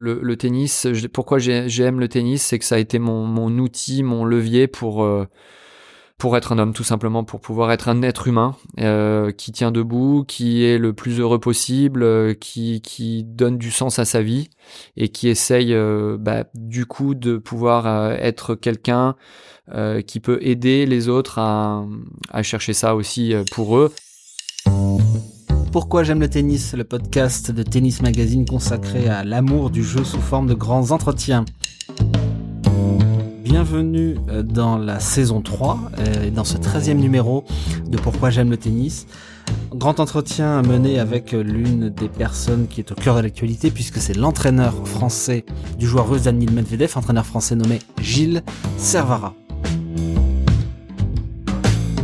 Le, tennis, pourquoi j'aime le tennis, c'est que ça a été mon, outil, mon levier pour pour être un homme, tout simplement, pour pouvoir être un être humain euh, qui tient debout, qui est le plus heureux possible, euh, qui, qui donne du sens à sa vie et qui essaye euh, bah, du coup de pouvoir être quelqu'un qui peut aider les autres à, à chercher ça aussi pour eux. Pourquoi j'aime le tennis, le podcast de Tennis Magazine consacré à l'amour du jeu sous forme de grands entretiens bienvenue euh, dans la saison 3 euh, et dans ce 13e numéro de Pourquoi j'aime le tennis. Grand entretien mené avec l'une des personnes qui est au cœur de l'actualité puisque c'est l'entraîneur français du joueur russe Daniil Medvedev, entraîneur français nommé Gilles Servara.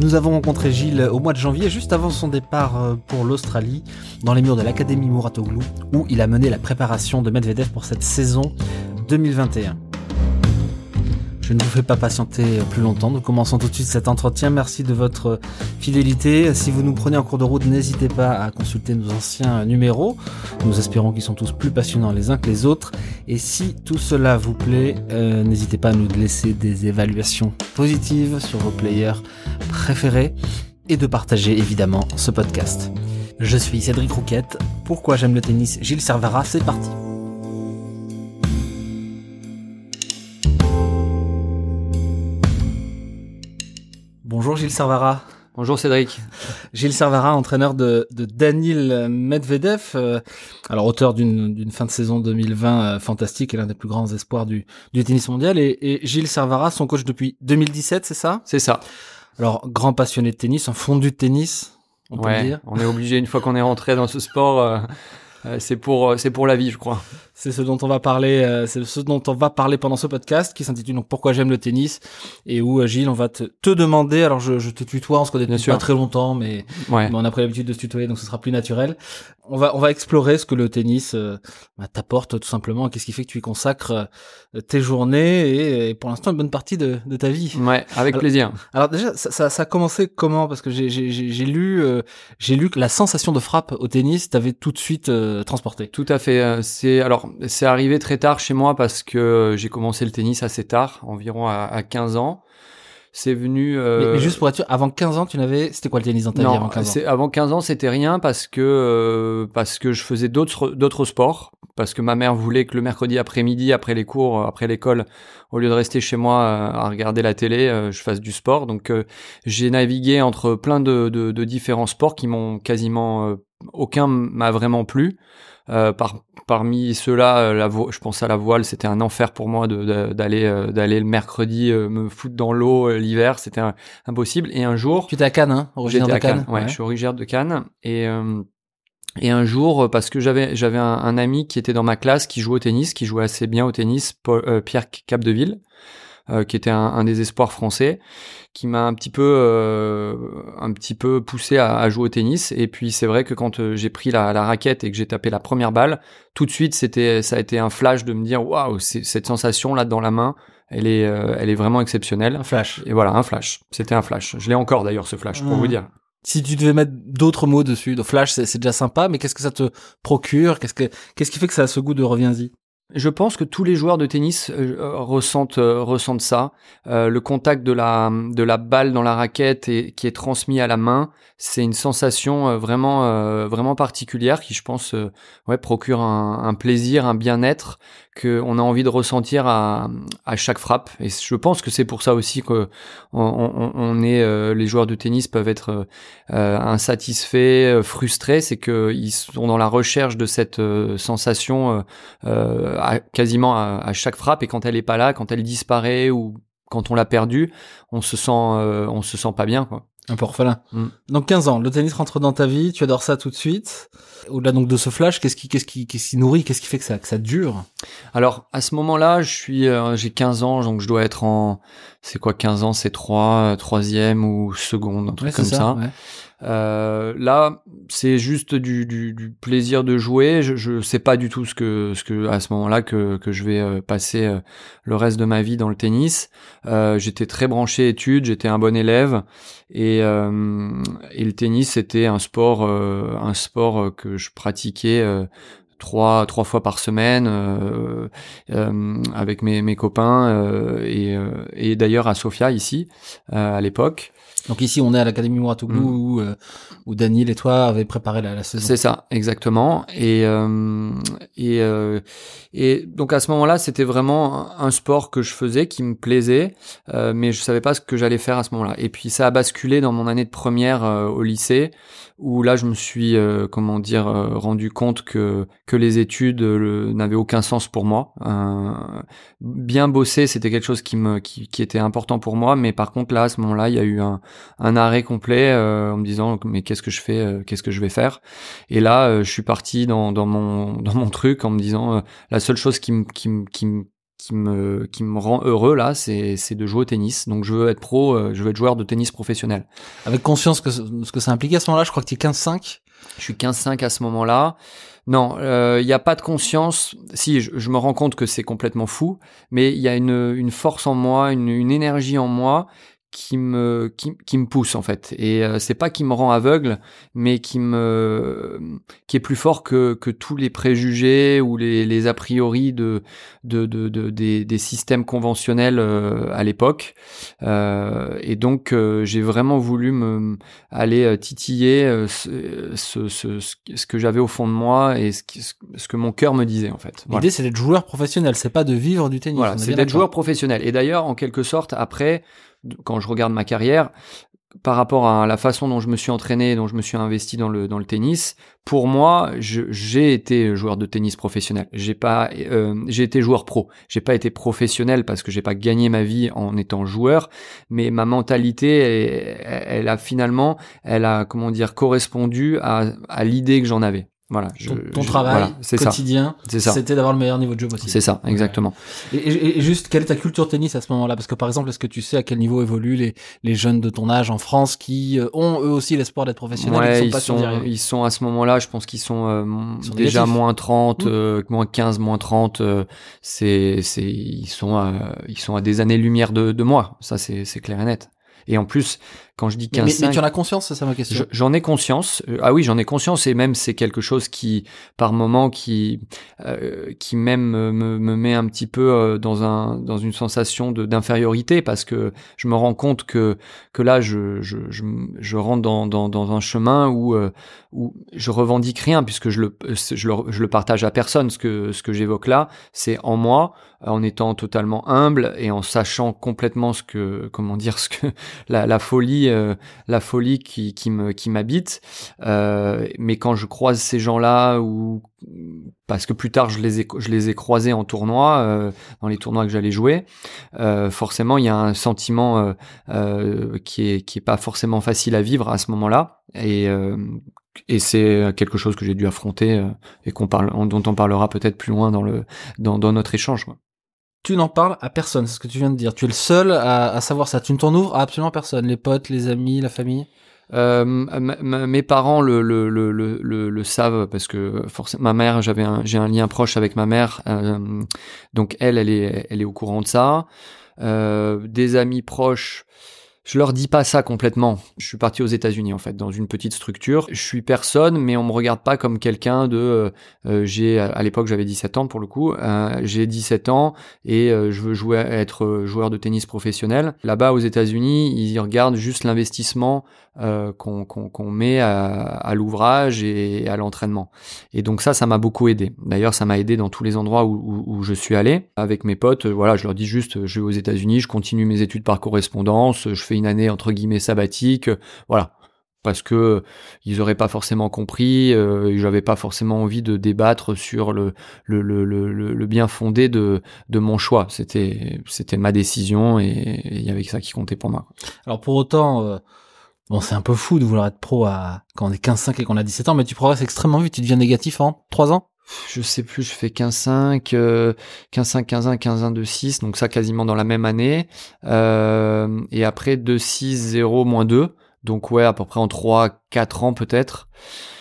Nous avons rencontré Gilles au mois de janvier, juste avant son départ euh, pour l'Australie, dans les murs de l'Académie Mouratoglou, où il a mené la préparation de Medvedev pour cette saison 2021. Je ne vous fais pas patienter plus longtemps. Nous commençons tout de suite cet entretien. Merci de votre fidélité. Si vous nous prenez en cours de route, n'hésitez pas à consulter nos anciens numéros. Nous espérons qu'ils sont tous plus passionnants les uns que les autres. Et si tout cela vous plaît, euh, n'hésitez pas à nous laisser des évaluations positives sur vos players préférés et de partager évidemment ce podcast. Je suis Cédric Rouquette. Pourquoi j'aime le tennis Gilles Servara, c'est parti. Bonjour Gilles Servara. Bonjour Cédric. Gilles Servara, entraîneur de, de Danil Medvedev, euh, alors auteur d'une fin de saison 2020 euh, fantastique et l'un des plus grands espoirs du, du tennis mondial. Et, et, Gilles Servara, son coach depuis 2017, c'est ça? C'est ça. Alors grand passionné de tennis, un fondu de tennis, on peut dire. On est obligé une fois qu'on est rentré dans ce sport. Euh, euh, c'est pour euh, c'est pour la vie, je crois. C'est ce dont on va parler. Euh, c'est ce dont on va parler pendant ce podcast qui s'intitule donc Pourquoi j'aime le tennis et où Gilles, on va te, te demander. Alors je, je te tutoie, on se connaît depuis pas très longtemps, mais, mais on a pris l'habitude de se tutoyer, donc ce sera plus naturel on va on va explorer ce que le tennis euh, bah, t'apporte tout simplement. Qu'est-ce qui fait que tu y consacres euh, tes journées et, pour l'instant une bonne partie de, de ta vie. Ouais, avec plaisir. Alors déjà, ça, ça, ça, a commencé comment? Parce que j'ai j'ai lu euh, j'ai lu que la sensation de frappe au tennis t'avait tout de suite transporté. Tout à fait. C'est alors c'est arrivé très tard chez moi parce que j'ai commencé le tennis assez tard, environ à, à 15 ans c'est venu. Euh... Mais, juste pour être sûr, avant 15 ans, tu n'avais, c'était quoi le tennis dans ta vie avant 15 ans? Avant 15 ans, c'était rien parce que euh, parce que je faisais d'autres d'autres sports, parce que ma mère voulait que le mercredi après-midi, après les cours, euh, après l'école, au lieu de rester chez moi euh, à regarder la télé, je fasse du sport. Donc j'ai navigué entre plein de, de, de différents sports qui m'ont quasiment aucun m'a vraiment plu. Euh, par, parmi ceux-là, euh, la je pense à la voile, c'était un enfer pour moi d'aller euh, d'aller le mercredi me foutre dans l'eau l'hiver, c'était impossible. Et un jour, tu étais à Cannes, hein, originaire de Cannes. ouais, je suis originaire de Cannes. Et et un jour, parce que j'avais j'avais un, ami qui était dans ma classe qui jouait au tennis, qui jouait assez bien au tennis, Paul, Pierre Capdeville. Euh, qui était un, un, des espoirs français, qui m'a un petit peu, euh, un petit peu poussé à, à, jouer au tennis. Et puis c'est vrai que quand euh, j'ai pris la, la, raquette et que j'ai tapé la première balle, tout de suite c'était, ça a été un flash de me dire waouh, cette sensation là dans la main, elle est, elle est vraiment exceptionnelle. Un flash. Et voilà, un flash. C'était un flash. Je l'ai encore d'ailleurs ce flash pour vous dire. Si tu devais mettre d'autres mots dessus, de flash, c'est déjà sympa, mais qu'est-ce que ça te procure? Qu'est-ce que qu'est-ce qui fait que ça a ce goût de reviens-y? Je pense que tous les joueurs de tennis euh, euh, ressentent euh, ressentent ça. le contact de la balle dans la raquette et qui est transmis à la main, c'est une sensation vraiment vraiment particulière qui, je pense, procure un plaisir, un bien-être qu'on a envie de ressentir à, à chaque frappe. Et je pense que c'est pour ça aussi que on, on, est les joueurs de tennis peuvent être insatisfaits, frustrés, c'est qu'ils sont dans la recherche de cette sensation quasiment à, chaque frappe et quand elle est pas là, quand elle disparaît ou quand on l'a perdue, on se sent euh, on se sent pas bien quoi. Un peu orphelin. Mm. Donc 15 ans, le tennis rentre dans ta vie, tu adores ça tout de suite. Au-delà donc de ce flash, qu'est-ce qui qu'est-ce qui qu'est-ce qui nourrit, qu'est-ce qui fait que ça que ça dure? Alors, à ce moment-là, je suis euh, j'ai 15 ans donc je dois être en c'est quoi 15 ans, c'est 3 troisième ou seconde, un truc comme ça. Euh, là, c'est juste du, plaisir de jouer. Je, je sais pas du tout ce que, ce à ce moment-là que, je vais euh, passer euh, le reste de ma vie dans le tennis. Euh, j'étais très branché études, j'étais un bon élève et, le tennis c'était un sport, un sport que je pratiquais trois trois fois par semaine avec mes, copains euh, et d'ailleurs à Sofia ici à l'époque. Donc ici, on est à l'Académie Mouratoglou mm. où, où Daniel et toi avez préparé la, la saison. C'est ça, exactement. Et et et donc à ce moment-là, c'était vraiment un sport que je faisais qui me plaisait, mais je savais pas ce que j'allais faire à ce moment-là. Et puis ça a basculé dans mon année de première au lycée où là je me suis euh, comment dire euh, rendu compte que que les études euh, n'avaient aucun sens pour moi. bien bosser, c'était quelque chose qui me qui, qui, était important pour moi, mais par contre là à ce moment-là, il y a eu un, un arrêt complet en me disant mais qu'est-ce que je fais, qu'est-ce que je vais faire? Et là, je suis parti dans dans mon dans mon truc en me disant la seule chose qui me qui me qui me qui me qui me rend heureux là, c'est c'est de jouer au tennis. Donc je veux être pro, euh, je veux être joueur de tennis professionnel. Avec conscience que ce que ça impliquait à ce moment-là, je crois que tu es 15-5. Je suis 15-5 à ce moment-là. Non, il euh, n'y a pas de conscience. Si, je, je me rends compte que c'est complètement fou, mais il y a une, une force en moi, une, une énergie en moi qui me qui, qui, me pousse en fait. Et euh, c'est pas qui me rend aveugle mais qui me qui est plus fort que, que tous les préjugés ou les, les a priori de de, de, de des, des, systèmes conventionnels euh, à l'époque. Euh, et donc euh, j'ai vraiment voulu me aller titiller ce, ce, ce, ce que j'avais au fond de moi et ce, ce que mon cœur me disait en fait. L'idée c'est d'être joueur professionnel c'est pas de vivre du tennis voilà c'est d'être joueur professionnel. Et d'ailleurs en quelque sorte après quand je regarde ma carrière, par rapport à la façon dont je me suis entraîné, dont je me suis investi dans le dans le tennis, pour moi, j'ai été joueur de tennis professionnel. J'ai pas, euh, j'ai été joueur pro. J'ai pas été professionnel parce que j'ai pas gagné ma vie en étant joueur, mais ma mentalité, elle, elle a finalement, elle a comment dire correspondu à, à l'idée que j'en avais. Voilà, ton, travail quotidien, c'était d'avoir le meilleur niveau de jeu possible. C'est ça, exactement. Et, juste, quelle est ta culture tennis à ce moment-là? Parce que par exemple, est-ce que tu sais à quel niveau évoluent les, les jeunes de ton âge en France qui euh, ont eux aussi l'espoir d'être professionnels ils, sont, ils, sont, à ce moment-là, je pense qu'ils sont, euh, déjà moins 30, mmh. euh, moins 15, moins 30. c'est, c'est, ils sont, à, ils sont à des années-lumière de, de moi. Ça, c'est clair et net. Et en plus, quand je dis 15 mais, mais, tu en as conscience, c'est ça ma question. J'en ai conscience. Euh, ah oui, j'en ai conscience et même c'est quelque chose qui, par moment, qui, euh, qui même me, me, met un petit peu euh, dans un, dans une sensation d'infériorité parce que je me rends compte que que là, je, je, je, je rentre dans, dans, dans un chemin où où je revendique rien puisque je le, je le, je le partage à personne. Ce que ce que j'évoque là, c'est en moi, en étant totalement humble et en sachant complètement ce que, comment dire, ce que la, folie euh, la folie qui, qui me qui m'habite. Euh, mais quand je croise ces gens-là ou parce que plus tard je les ai je les ai croisés en tournoi euh, dans les tournois que j'allais jouer forcément il y a un sentiment qui est qui est pas forcément facile à vivre à ce moment-là et et c'est quelque chose que j'ai dû affronter et qu'on parle dont on parlera peut-être plus loin dans le dans, dans notre échange tu n'en parles à personne, c'est ce que tu viens de dire. Tu es le seul à, savoir ça. Tu ne t'en ouvres à absolument personne. Les potes, les amis, la famille. Euh, mes parents le, le, le, le, savent parce que forcément ma mère j'avais j'ai un lien proche avec ma mère euh, donc elle elle est elle est au courant de ça euh, des amis proches je leur dis pas ça complètement. Je suis parti aux États-Unis en fait, dans une petite structure. Je suis personne, mais on me regarde pas comme quelqu'un de. Euh, euh, j'ai à l'époque j'avais 17 ans pour le coup. Euh, j'ai 17 ans et je veux jouer être joueur de tennis professionnel. Là-bas aux États-Unis, ils regardent juste l'investissement qu'on met à, l'ouvrage et à l'entraînement. Et donc ça, ça m'a beaucoup aidé. D'ailleurs, ça m'a aidé dans tous les endroits où, où, je suis allé avec mes potes. Voilà, je leur dis juste, je vais aux États-Unis, je continue mes études par correspondance, je fais une année entre guillemets sabbatique, euh, voilà parce que ils auraient pas forcément compris, euh, j'avais pas forcément envie de débattre sur le le, le, le, bien fondé de, de mon choix. C'était c'était ma décision et il y avait ça qui comptait pour moi. Alors pour autant, euh, bon c'est un peu fou de vouloir être pro à quand on est 15-5 et qu'on a 17 ans, mais tu progresses extrêmement vite. Tu deviens négatif en 3 ans? Je sais plus, je fais 15-5, 15-5, 15-1, 15-1, 2-6, donc ça quasiment dans la même année. Euh, et après 2-6, 0, moins 2. Donc ouais, à peu près en 3-4 ans peut-être.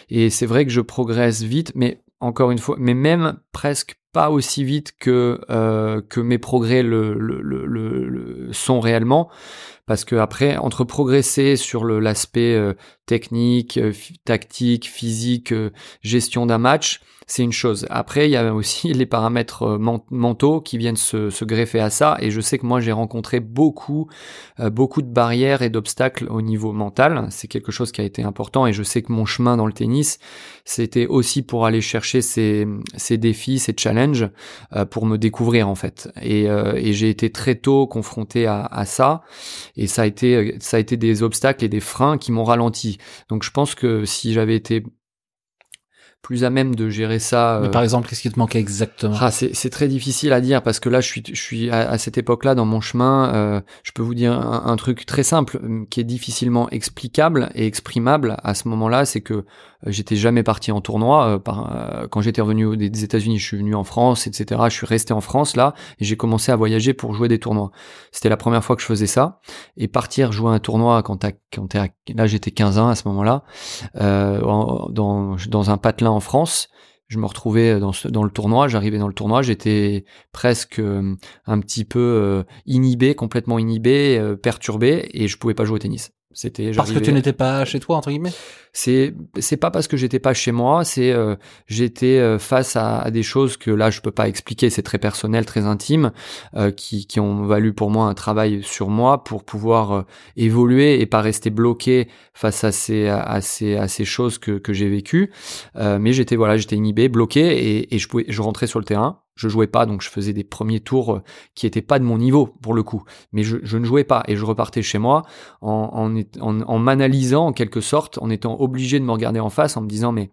Et c'est vrai que je progresse vite, mais encore une fois, mais même presque pas aussi vite que euh, que mes progrès le, sont réellement parce que après entre progresser sur l'aspect euh, technique, euh, tactique, physique, euh, gestion d'un match, c'est une chose. Après, il y a aussi les paramètres mentaux qui viennent se, se, greffer à ça. Et je sais que moi, j'ai rencontré beaucoup, beaucoup de barrières et d'obstacles au niveau mental. C'est quelque chose qui a été important. Et je sais que mon chemin dans le tennis, c'était aussi pour aller chercher ces, ces défis, ces challenges, pour me découvrir en fait. Et, et j'ai été très tôt confronté à, à ça. Et ça a été, ça a été des obstacles et des freins qui m'ont ralenti donc je pense que si j'avais été plus à même de gérer ça. Mais par euh, exemple, qu'est-ce qui te manquait exactement? Ah, c'est très difficile à dire parce que là, je suis, je suis à, cette époque-là dans mon chemin. Euh, je peux vous dire un, truc très simple euh, qui est difficilement explicable et exprimable à ce moment-là, c'est que j'étais jamais parti en tournoi. par, quand j'étais revenu des, États-Unis, je suis venu en France, etc. Je suis resté en France là et j'ai commencé à voyager pour jouer des tournois. C'était la première fois que je faisais ça et partir jouer un tournoi quand quand t'es là j'étais 15 ans à ce moment-là euh, dans dans un patelin en France. Je me retrouvais dans, dans le tournoi, j'arrivais dans le tournoi, j'étais presque euh, un petit peu euh, inhibé, complètement inhibé, euh, perturbé, et je pouvais pas jouer au tennis. C'était parce que tu n'étais pas chez toi entre guillemets? C'est c'est pas parce que j'étais pas chez moi, c'est euh, j'étais euh, face à, à, des choses que là je peux pas expliquer, c'est très personnel, très intime, euh, qui qui ont valu pour moi un travail sur moi pour pouvoir évoluer et pas rester bloqué face à ces à ces à ces choses que que j'ai vécues. mais j'étais voilà, j'étais inhibé, bloqué et, et je pouvais je rentrais sur le terrain je jouais pas, donc je faisais des premiers tours euh, qui étaient pas de mon niveau pour le coup. Mais je, ne jouais pas et je repartais chez moi en, en, en, m'analysant en quelque sorte, en étant obligé de me regarder en face, en me disant mais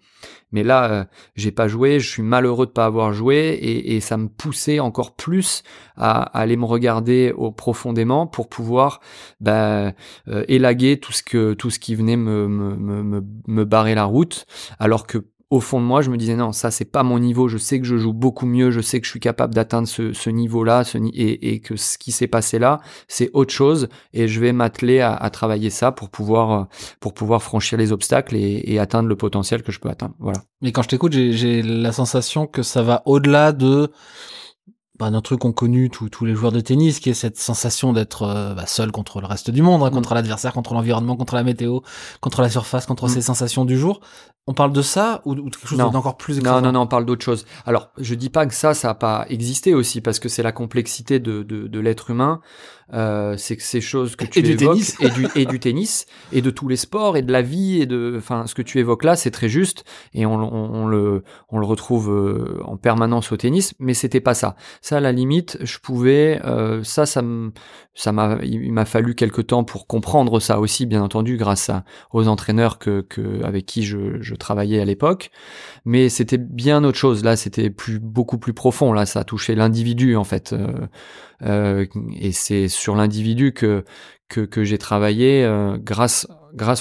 mais là euh, j'ai pas joué, je suis malheureux de pas avoir joué et, ça me poussait encore plus à, aller me regarder au, profondément pour pouvoir bah, euh, élaguer tout ce que tout ce qui venait me, me, me, me barrer la route, alors que au fond de moi, je me disais non, ça c'est pas mon niveau. Je sais que je joue beaucoup mieux. Je sais que je suis capable d'atteindre ce, niveau-là, et, et, que ce qui s'est passé là, c'est autre chose. Et je vais m'atteler à, travailler ça pour pouvoir pour pouvoir franchir les obstacles et, et, atteindre le potentiel que je peux atteindre. Voilà. Mais quand je t'écoute, j'ai la sensation que ça va au-delà de bah, un truc qu'ont connu tous les joueurs de tennis, qui est cette sensation d'être euh, bah, seul contre le reste du monde, hein, mm. contre l'adversaire, contre l'environnement, contre la météo, contre la surface, contre mm. ces sensations du jour. On parle de ça ou, quelque chose d'encore plus Non, non, non, on parle d'autre chose. Alors, je dis pas que ça, ça a pas existé aussi, parce que c'est la complexité de, de, de l'être humain. Euh, c'est que ces choses que tu et évoques, du tennis. et du et du tennis et de tous les sports et de la vie et de, enfin, ce que tu évoques là, c'est très juste et on, on, le on le retrouve euh, en permanence au tennis, mais c'était pas ça. Ça, à la limite, je pouvais, euh, ça, ça ça m'a, il m'a fallu quelque temps pour comprendre ça aussi, bien entendu, grâce à, aux entraîneurs que, que avec qui je, je travaillais à l'époque. Mais c'était bien autre chose. Là, c'était plus beaucoup plus profond. Là, ça a touché l'individu en fait. Euh, euh, et c'est sur l'individu que j'ai travaillé euh, grâce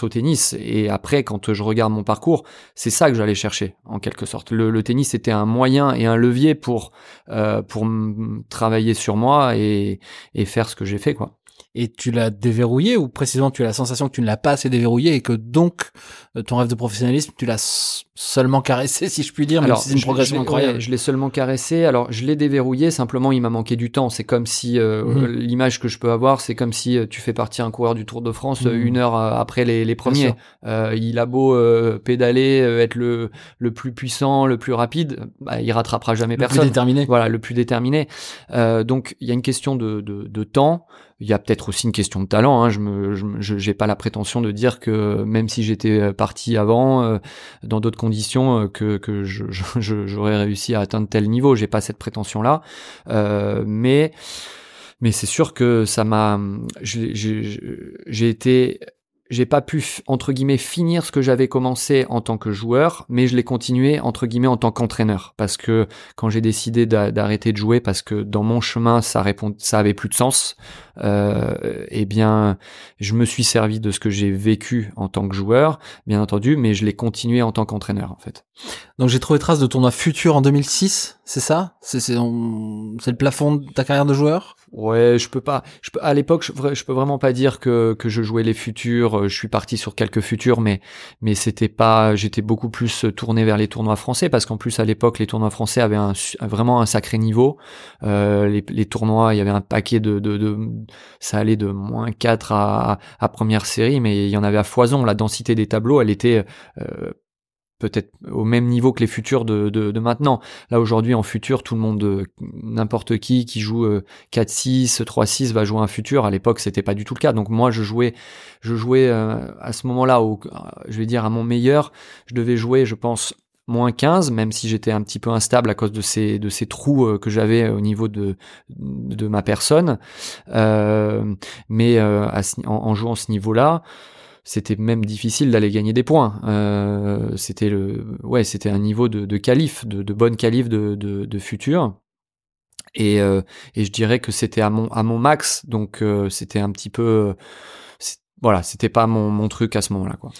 au tennis. Et après, quand je regarde mon parcours, c'est ça que j'allais chercher en quelque sorte. Le, tennis était un moyen et un levier pour euh, travailler sur moi et, et faire ce que j'ai fait quoi et tu l'as déverrouillé ou précisément tu as la sensation que tu ne l'as pas assez déverrouillé et que donc euh, ton rêve de professionnalisme tu l'as seulement caressé si je puis dire alors c'est une progression incroyable. je l'ai seulement caressé. Alors je l'ai déverrouillé simplement il m'a manqué du temps. C'est comme si euh, mhm. l'image que je peux avoir c'est comme si euh, tu fais partir un coureur du Tour de France mhm. une heure après les, les premiers. euh, il a beau pédaler être le le plus puissant le plus rapide bah, il rattrapera jamais le personne. le plus déterminé. Voilà le plus déterminé. Donc il y a une question de, de, de temps il y a peut-être aussi une question de talent. Hein. Je me, je, j'ai pas la prétention de dire que même si j'étais euh, parti avant, euh, dans d'autres conditions, euh, que, que je, j'aurais réussi à atteindre tel niveau. J'ai pas cette prétention-là, euh, mais mais c'est sûr que ça m'a, j'ai été j'ai pas pu entre guillemets finir ce que j'avais commencé en tant que joueur, mais je l'ai continué entre guillemets en tant qu'entraîneur parce que quand j'ai décidé d'arrêter de jouer parce que dans mon chemin ça répond ça avait plus de sens, euh, eh bien je me suis servi de ce que j'ai vécu en tant que joueur, bien entendu, mais je l'ai continué en tant qu'entraîneur en fait. Donc j'ai trouvé trace de tournoi futur en 2006, c'est ça? C'est c'est le plafond de ta carrière de joueur? Ouais, je peux pas. Je peux, à l'époque, je, je peux vraiment pas dire que que je jouais les futurs futurs. Je suis parti sur quelques futurs, mais mais c'était pas. J'étais beaucoup plus tourné vers les tournois français parce qu'en plus à l'époque les tournois français avaient vraiment un sacré niveau. Euh, les, tournois, il y avait un paquet de, ça allait de moins 4 à, première série, mais il y en avait à foison. La densité des tableaux, elle était euh, peut-être au même niveau que les futurs de, maintenant. Là aujourd'hui en futur, tout le monde, n'importe qui qui joue 4-6, euh, 3-6 va jouer un futur. À l'époque, c'était pas du tout le cas. Donc moi, je jouais, je jouais euh, à ce moment-là, je vais dire à mon meilleur, je devais jouer, je pense, moins 15, même si j'étais un petit peu instable à cause de ces trous euh, que j'avais au niveau de ma personne. Euh, mais en, en, jouant ce niveau-là c'était même difficile d'aller gagner des points. Euh, c'était le, ouais, c'était un niveau de, de qualif, de, de bonne qualif de, de, de futur. Et, euh, et je dirais que c'était à mon, à mon max, donc euh, c'était un petit peu, voilà, c'était pas mon, mon truc à ce moment-là, quoi.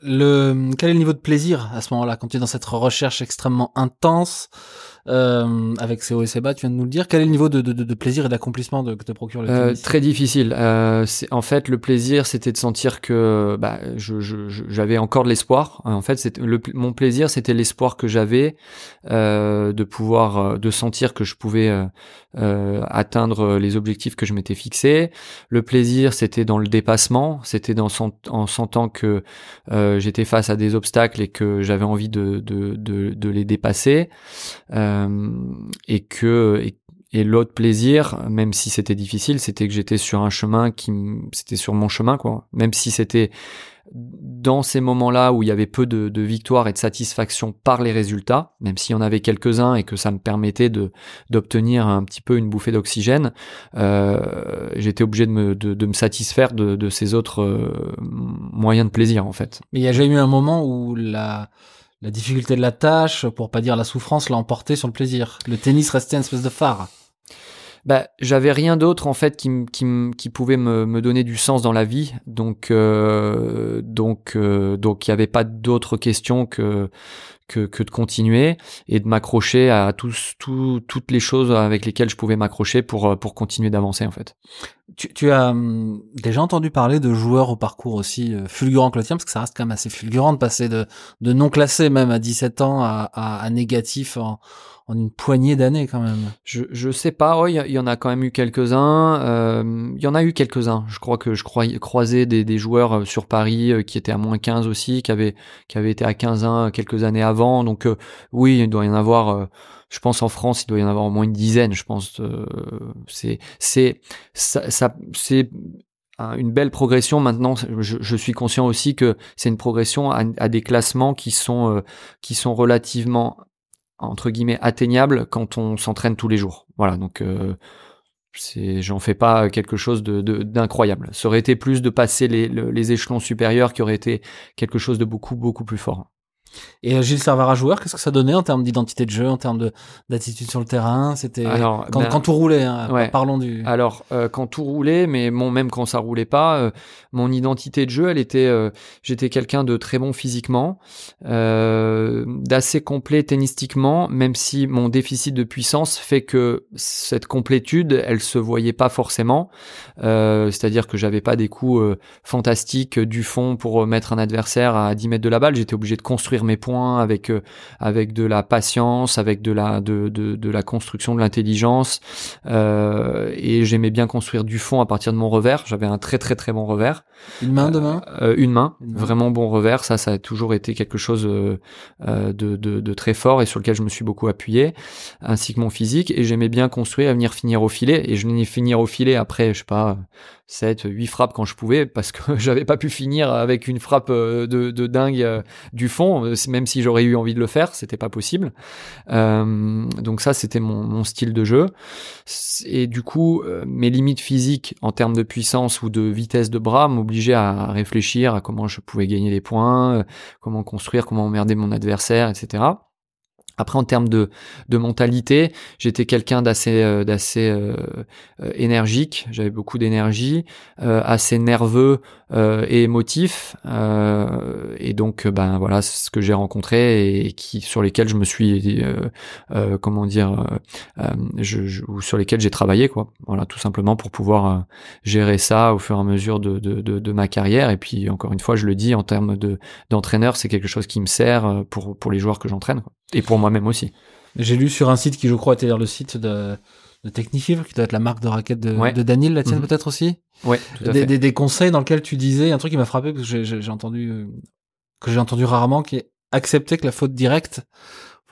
Le, quel est le niveau de plaisir à ce moment-là quand tu es dans cette recherche extrêmement intense euh, avec ces hauts et ces bas, tu viens de nous le dire. Quel est le niveau de, de, de plaisir et d'accomplissement que te procure le euh, Très difficile. Euh, en fait, le plaisir, c'était de sentir que bah, j'avais je, encore de l'espoir. En fait, le, mon plaisir, c'était l'espoir que j'avais euh, de pouvoir, euh, de sentir que je pouvais euh, atteindre les objectifs que je m'étais fixés. Le plaisir, c'était dans le dépassement. C'était dans en sentant que j'étais face à des obstacles et que j'avais envie de, de, de, de les dépasser. Euh, euh, et que et, l'autre plaisir, même si c'était difficile, c'était que j'étais sur un chemin qui c'était sur mon chemin quoi. Même si c'était dans ces moments-là où il y avait peu de, victoires et de satisfaction par les résultats, même s'il y en avait quelques-uns et que ça me permettait de d'obtenir un petit peu une bouffée d'oxygène, euh, j'étais obligé de me, de, me satisfaire de, de ces autres euh, moyens de plaisir en fait. Mais il y a jamais eu un moment où la la difficulté de la tâche, pour pas dire la souffrance, l'a emporté sur le plaisir. Le tennis restait une espèce de phare. Bah, j'avais rien d'autre en fait qui, qui, qui pouvait me, me, donner du sens dans la vie, donc euh, donc euh, donc il y avait pas d'autres questions que que, que de continuer et de m'accrocher à tous, tout, toutes les choses avec lesquelles je pouvais m'accrocher pour pour continuer d'avancer en fait. Tu, tu as hum, déjà entendu parler de joueurs au parcours aussi euh, fulgurant que le tien, parce que ça reste quand même assez fulgurant de passer de, de non classé même à 17 ans à, à, à négatif en, en une poignée d'années quand même. Je je sais pas, il y, en a quand même eu quelques-uns. Euh, il y en a eu quelques-uns. Je crois que je crois croisé des, des joueurs euh, sur Paris euh, qui étaient à moins 15 aussi, qui avaient qui avaient été à 15 ans quelques années avant. Donc oui, il doit y en avoir. Je pense en France, il doit y en avoir au moins une dizaine. Je pense. c'est c'est ça, ça c'est une belle progression. Maintenant, je, suis conscient aussi que c'est une progression à, des classements qui sont qui sont relativement entre guillemets atteignable quand on s'entraîne tous les jours. Voilà, donc euh, c'est, j'en fais pas quelque chose de, d'incroyable. Ça aurait été plus de passer les, les échelons supérieurs qui aurait été quelque chose de beaucoup beaucoup plus fort. Et euh, Gilles Servara joueur, qu'est-ce que ça donnait en termes d'identité de jeu, en termes de d'attitude sur le terrain? C'était quand, ben, quand, tout roulait. Hein, Parlons du. Alors euh, quand tout roulait, mais bon, même quand ça roulait pas, euh, mon identité de jeu, elle était, j'étais quelqu'un de très bon physiquement, d'assez complet tennistiquement, même si mon déficit de puissance fait que cette complétude, elle se voyait pas forcément. C'est-à-dire que j'avais pas des coups fantastiques du fond pour mettre un adversaire à 10 mètres de la balle. J'étais obligé de construire mes points avec euh, avec de la patience, avec de la de de, de la construction de l'intelligence. Euh, et j'aimais bien construire du fond à partir de mon revers. J'avais un très très très bon revers. Une main de main? Euh, une, main, vraiment bon revers. Ça, ça a toujours été quelque chose de, de, de très fort et sur lequel je me suis beaucoup appuyé, ainsi que mon physique. Et j'aimais bien construire, à venir finir au filet. Et je venais finir au filet après, je sais pas 7, 8 frappes quand je pouvais parce que j'avais pas pu finir avec une frappe euh, de, dingue euh, du fond, euh, même si j'aurais eu envie de le faire, c'était pas possible. Euh, donc ça, c'était mon, mon, style de jeu. Et du coup, mes limites physiques en termes de puissance ou de vitesse de bras m'obligeaient à réfléchir à comment je pouvais gagner des points, comment construire, comment emmerder mon adversaire, etc. Après, en termes de, de mentalité, j'étais quelqu'un d'assez euh, d'assez euh, euh, énergique. J'avais beaucoup d'énergie, assez nerveux et émotif. et donc, ben voilà, ce que j'ai rencontré et, qui sur lesquels je me suis, comment dire, je, ou sur lesquels j'ai travaillé, quoi. Voilà, tout simplement pour pouvoir gérer ça au fur et à mesure de, de, de, de, ma carrière. Et puis, encore une fois, je le dis en termes de d'entraîneur, c'est quelque chose qui me sert pour pour les joueurs que j'entraîne, et pour moi-même aussi. J'ai lu sur un site qui, je crois, était le site de, de Technifibre, qui doit être la marque de raquette de, de Daniel, la tienne mhm. peut-être aussi Ouais. Des, des, des, conseils dans lesquels tu disais un truc qui m'a frappé parce que j'ai entendu euh, que j'ai entendu rarement, qui est accepter que la faute directe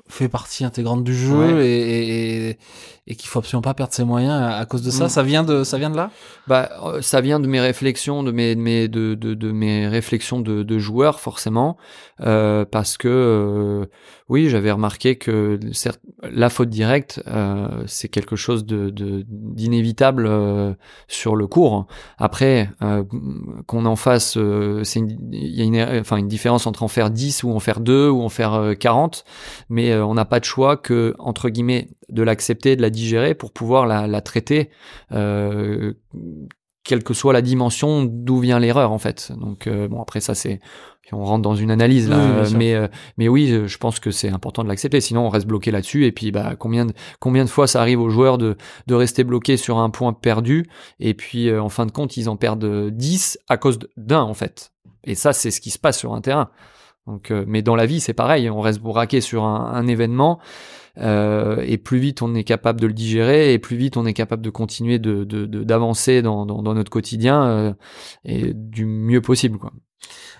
fait partie intégrante du jeu et, et, et qu'il faut absolument pas perdre ses moyens à, cause de ça. Mm. Ça vient de ça vient de là? Bah euh, ça vient de mes réflexions, de mes de mes de, de, de mes réflexions de, de joueurs forcément, euh, parce que euh, oui j'avais remarqué que certes, la faute directe euh, c'est quelque chose de d'inévitable euh, sur le cours. Après qu'on en fasse, c'est il y a une enfin une différence entre en faire 10 ou en faire 2 ou en faire 40, mais on n'a pas de choix que entre guillemets de l'accepter, de la digérer pour pouvoir la, traiter, euh, quelle que soit la dimension d'où vient l'erreur en fait. Donc euh, bon après ça c'est on rentre dans une analyse là, mais euh, mais oui je pense que c'est important de l'accepter. Sinon on reste bloqué là-dessus et puis bah combien de combien de fois ça arrive aux joueurs de de rester bloqués sur un point perdu? Et puis en fin de compte ils en perdent 10 à cause d'un en fait. Et ça c'est ce qui se passe sur un terrain. Donc mais dans la vie c'est pareil, on reste braqué sur un, un événement. Euh, et plus vite on est capable de le digérer, et plus vite on est capable de continuer de d'avancer dans, dans, dans, notre quotidien euh, et du mieux possible. Quoi.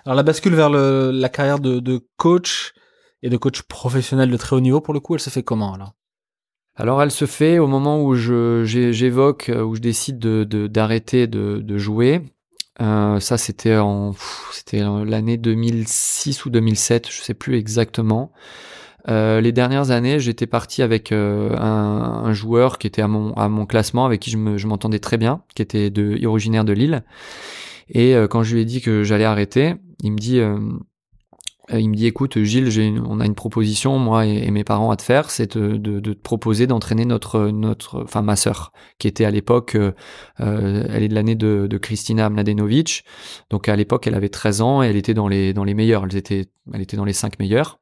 Alors la bascule vers le, la carrière de, de coach et de coach professionnel de très haut niveau, pour le coup, elle se fait comment alors? Alors elle se fait au moment où je j'évoque euh, où je décide de d'arrêter de, de, jouer. Euh, ça c'était en c'était l'année 2006 ou 2007, je sais plus exactement. Euh, les dernières années, j'étais parti avec euh, un, un, joueur qui était à mon, à mon classement, avec qui je m'entendais très bien, qui était de, originaire de Lille. Et euh, quand je lui ai dit que j'allais arrêter, il me dit, il me dit, écoute, Gilles, on a une proposition, moi et, mes parents à te faire, c'est de, te proposer d'entraîner notre, notre, enfin ma sœur, qui était à l'époque, elle est de l'année de, Kristina Mladenovic. Donc à l'époque, elle avait 13 ans et elle était dans les, dans les meilleurs. Elle était, elle était dans les 5 meilleurs.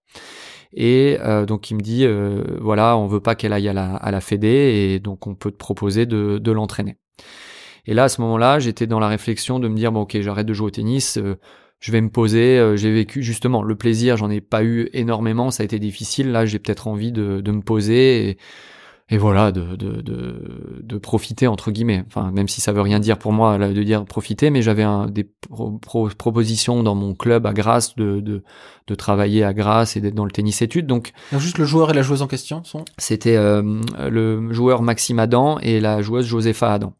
Et euh, donc il me dit euh, voilà, on veut pas qu'elle aille à la, à la Fédé et donc on peut te proposer de, l'entraîner. Et là à ce moment-là, j'étais dans la réflexion de me dire bon ok, j'arrête de jouer au tennis, euh, je vais me poser. j'ai vécu justement le plaisir, j'en ai pas eu énormément, ça a été difficile. Là, j'ai peut-être envie de, de me poser et et voilà de, de, de, de, profiter entre guillemets enfin même si ça veut rien dire pour moi de dire profiter mais j'avais des propositions dans mon club à Grasse de, de, de travailler à Grasse et d'être dans le tennis études donc juste le joueur et la joueuse en question sont c'était euh, le joueur Maxime Adam et la joueuse Josepha Adam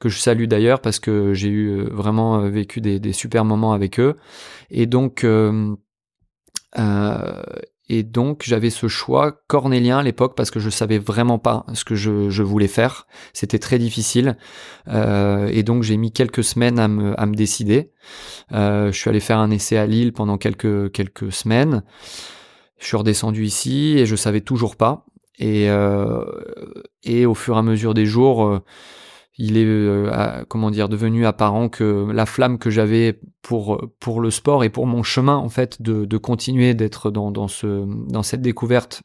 que je salue d'ailleurs parce que j'ai eu euh, vraiment euh, vécu des, super moments avec eux et donc euh, et donc j'avais ce choix cornélien à l'époque parce que je savais vraiment pas ce que je, je voulais faire. C'était très difficile. Et donc j'ai mis quelques semaines à me, à me décider. Je suis allé faire un essai à Lille pendant quelques, quelques semaines. Je suis redescendu ici et je savais toujours pas. Et, et au fur et à mesure des jours, il est euh, comment dire devenu apparent que la flamme que j'avais pour pour le sport et pour mon chemin en fait de, de continuer d'être dans, dans ce dans cette découverte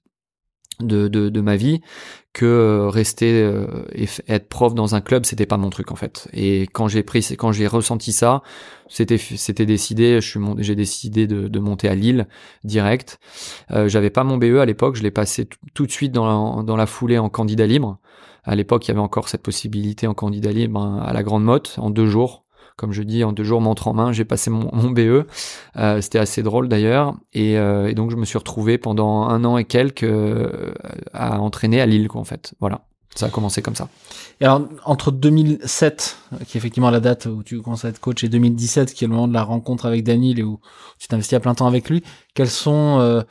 de, de, de ma vie que euh, rester euh, être prof dans un club c'était pas mon truc en fait. Et quand j'ai pris quand j'ai ressenti ça c'était c'était décidé je suis j'ai décidé de, de, monter à Lille direct. Euh, j'avais pas mon BE à l'époque je l'ai passé tout de suite dans dans la foulée en candidat libre à l'époque, il y avait encore cette possibilité en candidat libre hein, à la grande motte en deux jours. Comme je dis, en deux jours, montre en main, j'ai passé mon, BE. Euh, C'était assez drôle d'ailleurs. Et, euh, et, donc, je me suis retrouvé pendant un an et quelques euh, à entraîner à Lille, quoi, en fait. Voilà. Ça a commencé comme ça. Et alors, entre 2007, qui est effectivement la date où tu commences à être coach, et 2017, qui est le moment de la rencontre avec Daniel et où tu t'investis à plein temps avec lui, quelles sont euh,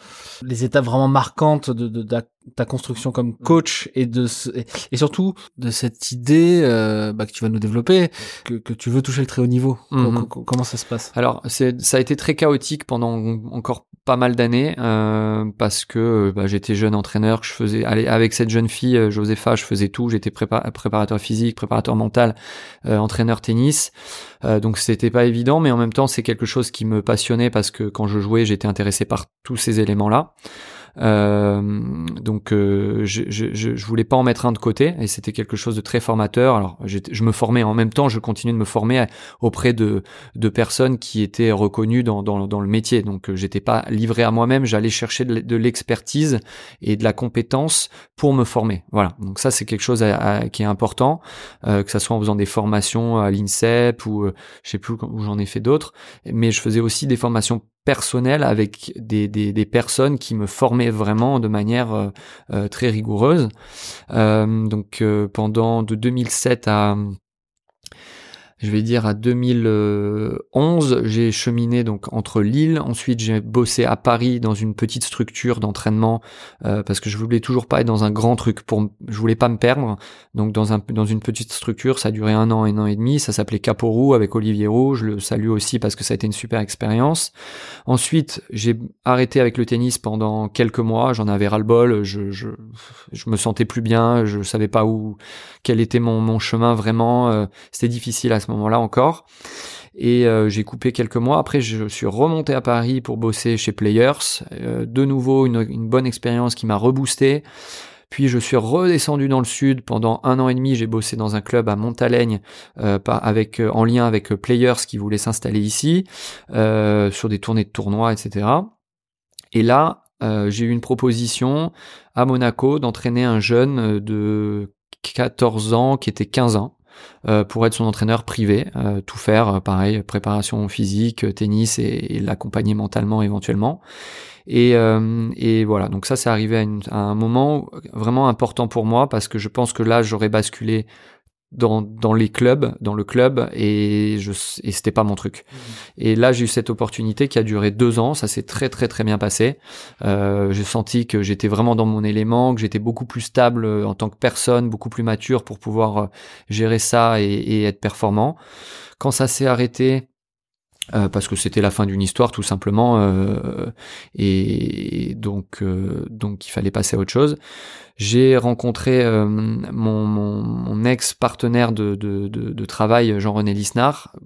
les étapes vraiment marquantes de, de, ta construction comme coach et de et surtout de cette idée euh, bah, que tu vas nous développer que, que tu veux toucher le très haut niveau Mhm. comment ça se passe? Alors, c'est, ça a été très chaotique pendant encore pas mal d'années euh, parce que bah, j'étais jeune entraîneur, que je faisais allez, avec cette jeune fille euh, Josepha, je faisais tout. J'étais prépa- préparateur physique, préparateur mental, euh, entraîneur tennis. Euh, donc c'était pas évident, mais en même temps c'est quelque chose qui me passionnait parce que quand je jouais, j'étais intéressé par tous ces éléments-là. Euh, donc euh, je, je, je, voulais pas en mettre un de côté et c'était quelque chose de très formateur. Alors je me formais en même temps, je continuais de me former auprès de, de personnes qui étaient reconnues dans, dans, dans le métier. Donc euh, j'étais pas livré à moi-même, j'allais chercher de l'expertise et de la compétence pour me former. Voilà. Donc ça c'est quelque chose à- à- qui est important, euh, que ça soit en faisant des formations à l'INSEP ou euh, je sais plus où j'en ai fait d'autres, mais je faisais aussi des formations personnelles avec des, des, personnes qui me formaient vraiment de manière euh, euh, très rigoureuse. Euh, donc pendant de 2007 à je vais dire à 2011, j'ai cheminé donc entre Lille, ensuite j'ai bossé à Paris dans une petite structure d'entraînement euh, parce que je voulais toujours pas être dans un grand truc pour je voulais pas me perdre. Donc dans un dans une petite structure, ça a duré un an, un an et demi, ça s'appelait Caporou avec Olivier Roux, je le salue aussi parce que ça a été une super expérience. Ensuite, j'ai arrêté avec le tennis pendant quelques mois, j'en avais ras-le-bol, je, je je me sentais plus bien, je savais pas où quel était mon mon chemin vraiment, euh, c'était difficile à ce moment-là encore. Et euh, j'ai coupé quelques mois. Après, je suis remonté à Paris pour bosser chez Players. Euh, de nouveau, une, bonne expérience qui m'a reboosté. Puis je suis redescendu dans le sud pendant un an et demi. J'ai bossé dans un club à Montaleigne, euh, avec en lien avec Players qui voulaient s'installer ici sur des tournées de tournois, etc. Et là, j'ai eu une proposition à Monaco d'entraîner un jeune de 14 ans qui était 15 ans euh, pour être son entraîneur privé, euh, tout faire, euh, pareil, préparation physique, tennis et, et l'accompagner mentalement éventuellement. Et, euh, et voilà, donc ça c'est arrivé à un moment vraiment important pour moi parce que je pense que là j'aurais basculé dans, dans les clubs, dans le club, et je et c'était pas mon truc. Et là, j'ai eu cette opportunité qui a duré deux ans. Ça s'est très très très bien passé. Euh, j'ai senti que j'étais vraiment dans mon élément, que j'étais beaucoup plus stable euh, en tant que personne, beaucoup plus mature pour pouvoir euh, gérer ça et, et être performant. Quand ça s'est arrêté, euh, parce que c'était la fin d'une histoire tout simplement, euh, et donc euh, donc il fallait passer à autre chose. J'ai rencontré mon, ex partenaire de, de, travail, Jean-René Lisnard,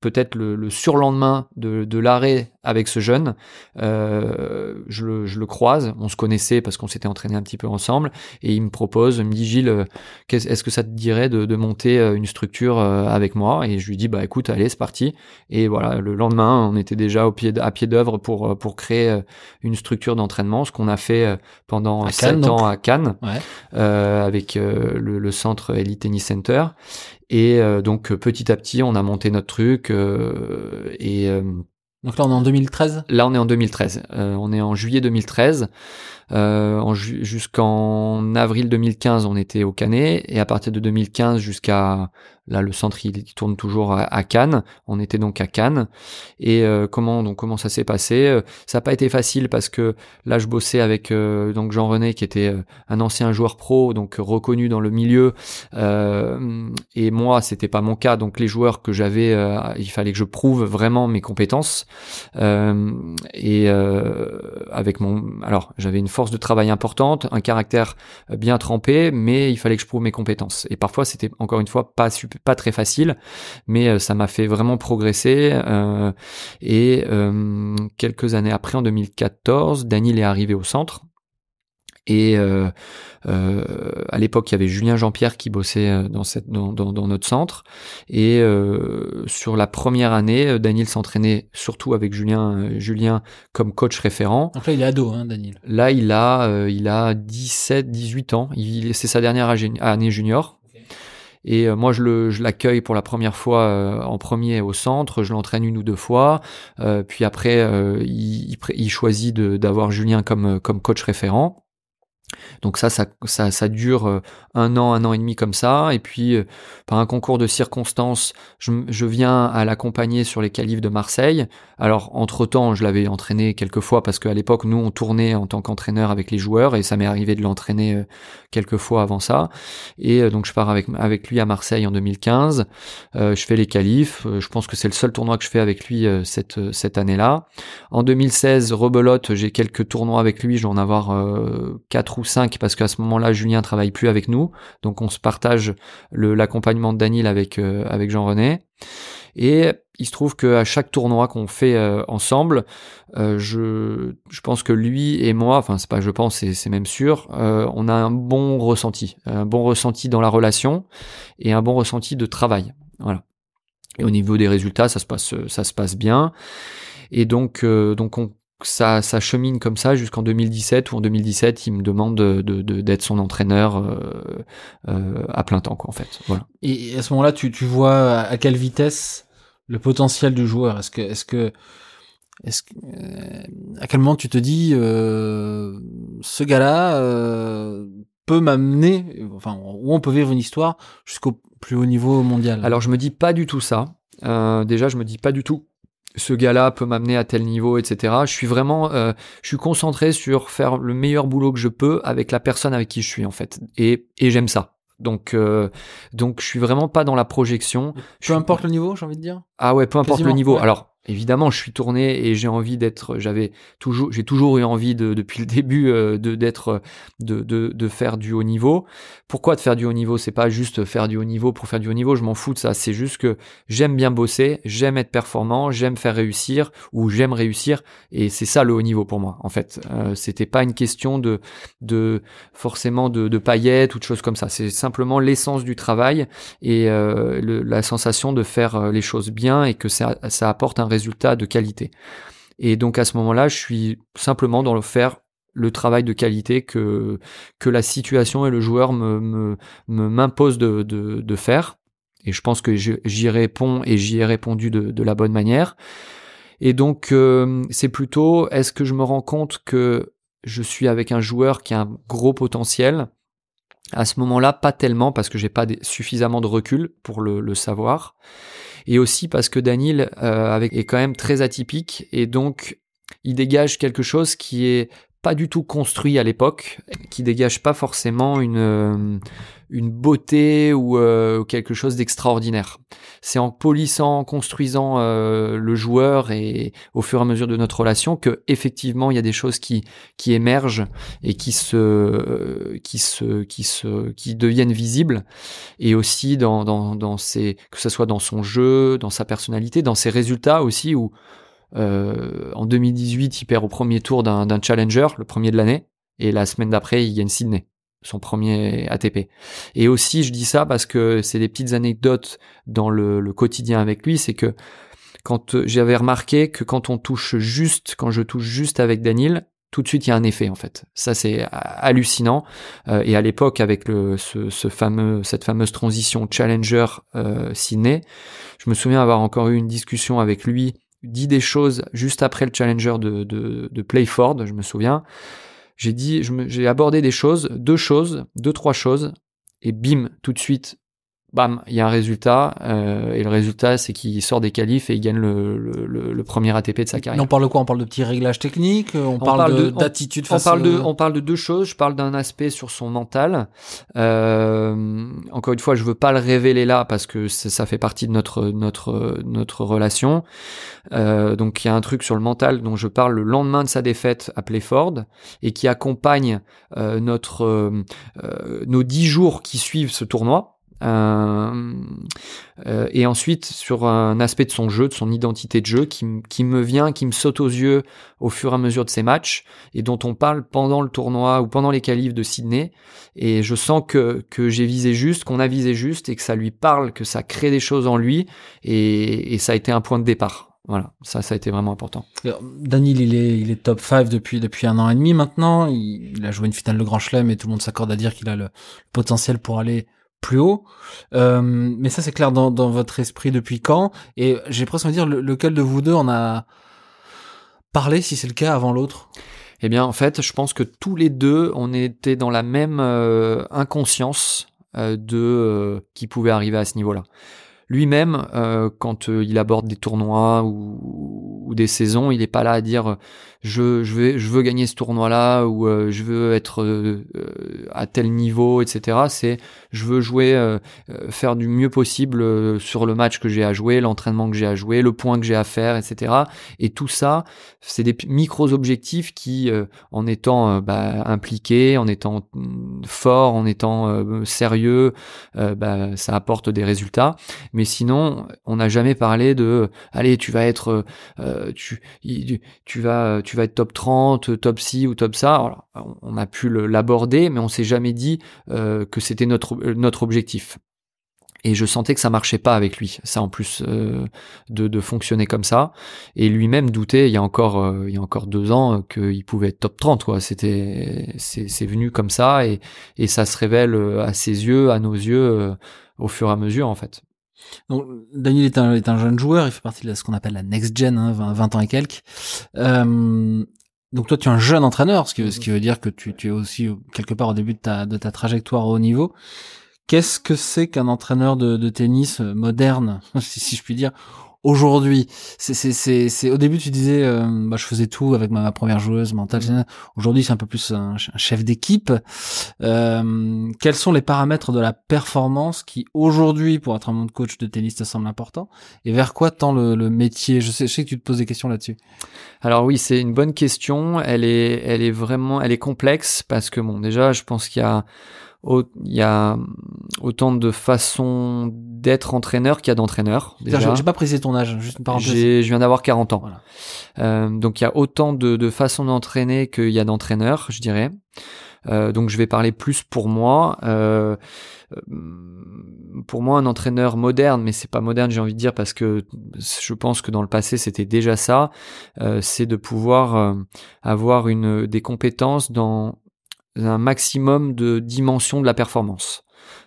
peut-être le, le surlendemain de, de l'arrêt avec ce jeune. Je, le, je le croise, on se connaissait parce qu'on s'était entraîné un petit peu ensemble, et il me propose, il me dit Gilles, qu'est-ce- est-ce que ça te dirait de, de monter une structure avec moi? Et je lui dis bah écoute, allez, c'est parti. Et voilà, le lendemain, on était déjà au pied à pied d'œuvre pour euh, pour créer euh, une structure d'entraînement, ce qu'on a fait euh, pendant sept donc. ans à Cannes Ouais. euh, avec le, le centre Elite Tennis Center. Et donc petit à petit, on a monté notre truc. et Donc là, on est en 2013. là, on est en 2013. Euh, on est en juillet 2013. Euh, en ju- jusqu'en avril 2015, on était au Canet. Et à partir de 2015 jusqu'à là, le centre il, tourne toujours à, Cannes. On était donc à Cannes. Et euh, comment donc comment ça s'est passé? Euh, Ça n'a pas été facile parce que là, je bossais avec euh, donc Jean René qui était un ancien joueur pro, donc reconnu dans le milieu. Et moi, c'était pas mon cas. Donc les joueurs que j'avais, il fallait que je prouve vraiment mes compétences. Et avec mon, alors j'avais une force de travail importante, un caractère bien trempé, mais il fallait que je prouve mes compétences. Et parfois, c'était encore une fois pas sup- pas très facile, mais euh, ça m'a fait vraiment progresser. euh, et euh, quelques années après, en 2014, Daniel est arrivé au centre. Et euh, euh, à l'époque, il y avait Julien Jean-Pierre qui bossait dans, cette, dans, dans, dans notre centre. Et euh, sur la première année, Daniel s'entraînait surtout avec Julien, Julien comme coach référent. Donc là, il est ado, hein, Daniel. Là, il a, il a 17, 18 ans. Il, c'est sa dernière année junior. Et euh, moi, je le, je l'accueille pour la première fois euh, en premier au centre. Je l'entraîne une ou deux fois. Euh, puis après, il, choisit d'avoir Julien comme, comme coach référent. Donc ça, ça, ça, dure euh, un an, un an et demi comme ça. Et puis, euh, par un concours de circonstances, je, viens à l'accompagner sur les qualifs de Marseille. Alors, entre-temps, je l'avais entraîné quelques fois parce qu'à l'époque, nous, on tournait en tant qu'entraîneur avec les joueurs et ça m'est arrivé de l'entraîner euh, quelques fois avant ça. Et donc, je pars avec, avec lui à Marseille en 2015. je fais les qualifs. je pense que c'est le seul tournoi que je fais avec lui cette, cette année-là. En 2016, rebelote, j'ai quelques tournois avec lui. Je vais en avoir quatre ou cinq parce qu'à ce moment-là, Julien travaille plus avec nous. Donc on se partage l'accompagnement de Daniel avec, euh, avec Jean-René. Et il se trouve qu'à chaque tournoi qu'on fait euh, ensemble, euh, je, je pense que lui et moi, enfin c'est pas je pense, c'est même sûr, on a un bon ressenti, un bon ressenti dans la relation et un bon ressenti de travail. Voilà. Et au niveau des résultats, ça se passe, ça se passe bien. Et donc, donc on ça, ça chemine comme ça jusqu'en 2017 où en 2017 il me demande de, d'être son entraîneur euh, euh, à plein temps quoi en fait. Voilà. Et à ce moment-là, tu, tu vois à quelle vitesse le potentiel du joueur? Est-ce que est-ce que est-ce que, euh, à quel moment tu te dis ce gars-là peut m'amener, enfin où on peut vivre une histoire jusqu'au plus haut niveau mondial? Alors je me dis pas du tout ça. déjà je me dis pas du tout ce gars-là peut m'amener à tel niveau, etc. Je suis vraiment, euh, je suis concentré sur faire le meilleur boulot que je peux avec la personne avec qui je suis en fait, et, et j'aime ça. Donc, euh, donc je suis vraiment pas dans la projection. Peu importe le niveau, j'ai envie de dire. Ah ouais, peu importe le niveau. Alors, évidemment, je suis tourné et j'ai envie d'être, j'avais toujours, j'ai toujours eu envie de, depuis le début euh, de d'être, de, de, de faire du haut niveau. Pourquoi de faire du haut niveau? C'est pas juste faire du haut niveau pour faire du haut niveau. Je m'en fous de ça. C'est juste que j'aime bien bosser, j'aime être performant, j'aime faire réussir ou j'aime réussir et c'est ça le haut niveau pour moi. En fait, euh, c'était pas une question de, de forcément de, paillettes ou de choses comme ça. C'est simplement l'essence du travail et euh, la sensation de faire euh, les choses bien et que ça, ça apporte un résultat de qualité. Et donc à ce moment-là, je suis simplement dans le faire le travail de qualité que, que la situation et le joueur me, me, m'imposent de, de, de, faire. Et je pense que j'y réponds et j'y ai répondu de, de, la bonne manière. Et donc euh, c'est plutôt est-ce que je me rends compte que je suis avec un joueur qui a un gros potentiel? À ce moment-là, pas tellement parce que j'ai pas suffisamment de recul pour le savoir et aussi parce que Daniel euh, est quand même très atypique. Et donc il dégage quelque chose qui est pas du tout construit à l'époque, qui dégage pas forcément une euh, une beauté ou euh, quelque chose d'extraordinaire. C'est en polissant, en construisant euh, le joueur et au fur et à mesure de notre relation que effectivement il y a des choses qui qui émergent et qui se qui se qui se qui deviennent visibles et aussi dans dans dans que ce soit dans son jeu, dans sa personnalité, dans ses résultats aussi où euh, en 2018, il perd au premier tour d'un challenger, le premier de l'année, et la semaine d'après, il gagne Sydney, son premier ATP. Et aussi, je dis ça parce que c'est des petites anecdotes dans le, le quotidien avec lui, c'est que quand j'avais remarqué que quand on touche juste, quand je touche juste avec Daniel, tout de suite il y a un effet en fait. Ça c'est hallucinant. Euh, et à l'époque avec le, ce, ce, fameux cette fameuse transition Challenger euh, Sydney, je me souviens avoir encore eu une discussion avec lui dit des choses juste après le challenger de, de, de Playford, je me souviens. J'ai dit, j'ai abordé des choses, deux choses, deux, trois choses, et bim, tout de suite, bam, il y a un résultat, euh, et le résultat, c'est qu'il sort des qualifs et il gagne le, le, le, premier ATP de sa carrière. on parle de quoi? On parle de petits réglages techniques? On, parle, d'attitude on, parle de, on parle de deux choses. Je parle d'un aspect sur son mental. Euh, encore une fois, je veux pas le révéler là parce que ça fait partie de notre notre notre relation. Euh, donc il y a un truc sur le mental dont je parle le lendemain de sa défaite à Playford et qui accompagne euh, notre euh, nos dix jours qui suivent ce tournoi. Euh, euh, et ensuite sur un aspect de son jeu, de son identité de jeu qui, qui, me vient, qui me saute aux yeux au fur et à mesure de ses matchs et dont on parle pendant le tournoi ou pendant les qualifs de Sydney. Et je sens que, que j'ai visé juste, qu'on a visé juste et que ça lui parle, que ça crée des choses en lui et, et ça a été un point de départ. Voilà, ça, ça a été vraiment important. Daniel, il est, il est top 5 depuis, depuis un an et demi maintenant. Il, il a joué une finale de Grand Chelem et tout le monde s'accorde à dire qu'il a le potentiel pour aller plus haut. Euh, mais ça, c'est clair dans, votre esprit depuis quand? Et j'ai presque envie de dire, lequel de vous deux en a parlé, si c'est le cas, avant l'autre? Eh bien, en fait, je pense que tous les deux, on était dans la même euh, inconscience euh, de qui pouvait arriver à ce niveau-là. Lui-même, quand il aborde des tournois ou, ou des saisons, il n'est pas là à dire je, veux, gagner ce tournoi-là ou euh, je veux être euh, euh, à tel niveau, etc. C'est je veux jouer, faire du mieux possible sur le match que j'ai à jouer, l'entraînement que j'ai à jouer, le point que j'ai à faire, etc. Et tout ça, c'est des micros objectifs qui, en étant bah, impliqués, en étant mm, fort, en étant sérieux, bah, ça apporte des résultats. Mais sinon, on n'a jamais parlé de allez, tu vas être, tu, tu vas, être top 30, top ci ou top ça. on a pu l'aborder, mais on s'est jamais dit euh, que c'était notre objectif. Et je sentais que ça marchait pas avec lui, ça en plus euh, de, fonctionner comme ça. Et lui-même doutait il y a encore euh, il y a encore deux ans qu'il pouvait être top 30 quoi. C'était c'est venu comme ça et et ça se révèle à ses yeux, à nos yeux au fur et à mesure en fait. Donc, Daniel est un, est un jeune joueur, il fait partie de ce qu'on appelle la next gen, hein, 20, ans et quelques. Euh, donc toi, tu es un jeune entraîneur, ce qui, ce qui veut dire que tu, tu es aussi quelque part au début de ta, de ta trajectoire au haut niveau. Qu'est-ce que c'est qu'un entraîneur de, de tennis moderne, si, si je puis dire, aujourd'hui. C'est, c'est, c'est, au début, tu disais, euh, bah, je faisais tout avec ma, première joueuse mentale. Mm. Aujourd'hui, c'est un peu plus un, chef d'équipe. Euh, quels sont les paramètres de la performance qui, aujourd'hui, pour être un monde coach de tennis, te semble important? Et vers quoi tend le, le métier? Je sais, je sais que tu te poses des questions là-dessus. Alors oui, c'est une bonne question. Elle est, elle est vraiment, elle est complexe parce que bon, déjà, je pense qu'il y a il y a autant de façons d'être entraîneur qu'il y a d'entraîneurs. J'ai pas précisé ton âge, juste une parenthèse. Je viens d'avoir 40 ans. Euh, donc il y a autant de, de façons d'entraîner qu'il y a d'entraîneurs, je dirais. Euh, donc je vais parler plus pour moi. Euh, pour moi, un entraîneur moderne, mais c'est pas moderne, j'ai envie de dire, parce que je pense que dans le passé c'était déjà ça. C'est de pouvoir avoir une des compétences dans un maximum de dimensions de la performance.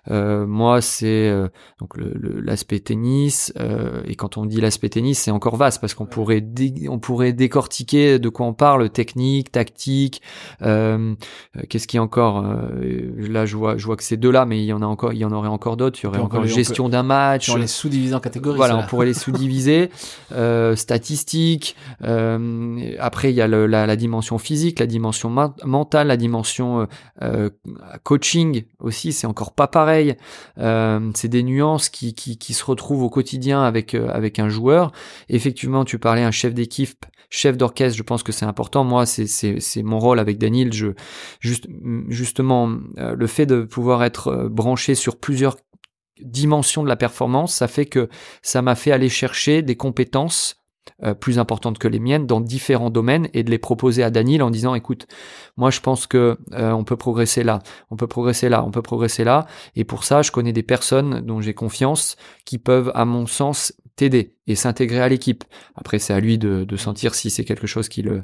Euh, moi, c'est euh, donc l'aspect tennis. Euh, et quand on dit l'aspect tennis, c'est encore vaste parce qu'on pourrait on pourrait décortiquer de quoi on parle, technique, tactique. Qu'est-ce qui encore Là, je vois, je vois que c'est deux là, mais il y en a encore, il y en aurait encore d'autres. Il y aurait encore gestion d'un match. On les sous-diviser en catégories. Voilà, on pourrait les sous-diviser. statistiques. après, il y a le, la, la, dimension physique, la dimension mentale, la dimension coaching aussi. C'est encore pas pareil. Euh, c'est des nuances qui, qui, se retrouvent au quotidien avec, euh, avec un joueur. Effectivement, tu parlais un chef d'équipe, chef d'orchestre, je pense que c'est important. Moi, c'est mon rôle avec Daniel. Je, juste, justement, euh, le fait de pouvoir être branché sur plusieurs dimensions de la performance, ça fait que ça m'a fait aller chercher des compétences euh, plus importantes que les miennes dans différents domaines et de les proposer à Daniel en disant écoute moi je pense que euh, on peut progresser là on peut progresser là on peut progresser là. Et pour ça je connais des personnes dont j'ai confiance qui peuvent à mon sens t'aider et s'intégrer à l'équipe. Après c'est à lui de, de sentir si c'est quelque chose qui le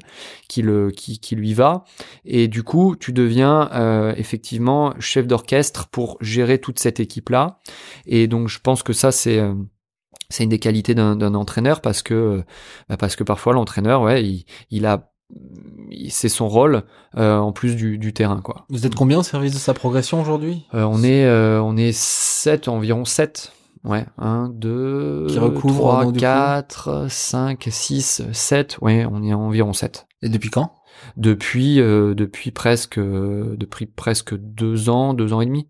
qui le qui, qui lui va. Et du coup tu deviens euh, effectivement chef d'orchestre pour gérer toute cette équipe là et donc je pense que ça c'est c'est une des qualités d'un entraîneur parce que bah parce que parfois l'entraîneur ouais il, il a c'est son rôle euh, en plus du, du, terrain quoi. Vous êtes combien au service de sa progression aujourd'hui? Euh, On est euh, on est 7 environ 7. Ouais, 1 2 Qui recouvre 3 4 5 6 7, ouais, on est environ 7. Et depuis quand? Depuis euh, depuis presque depuis presque deux ans, deux ans et demi.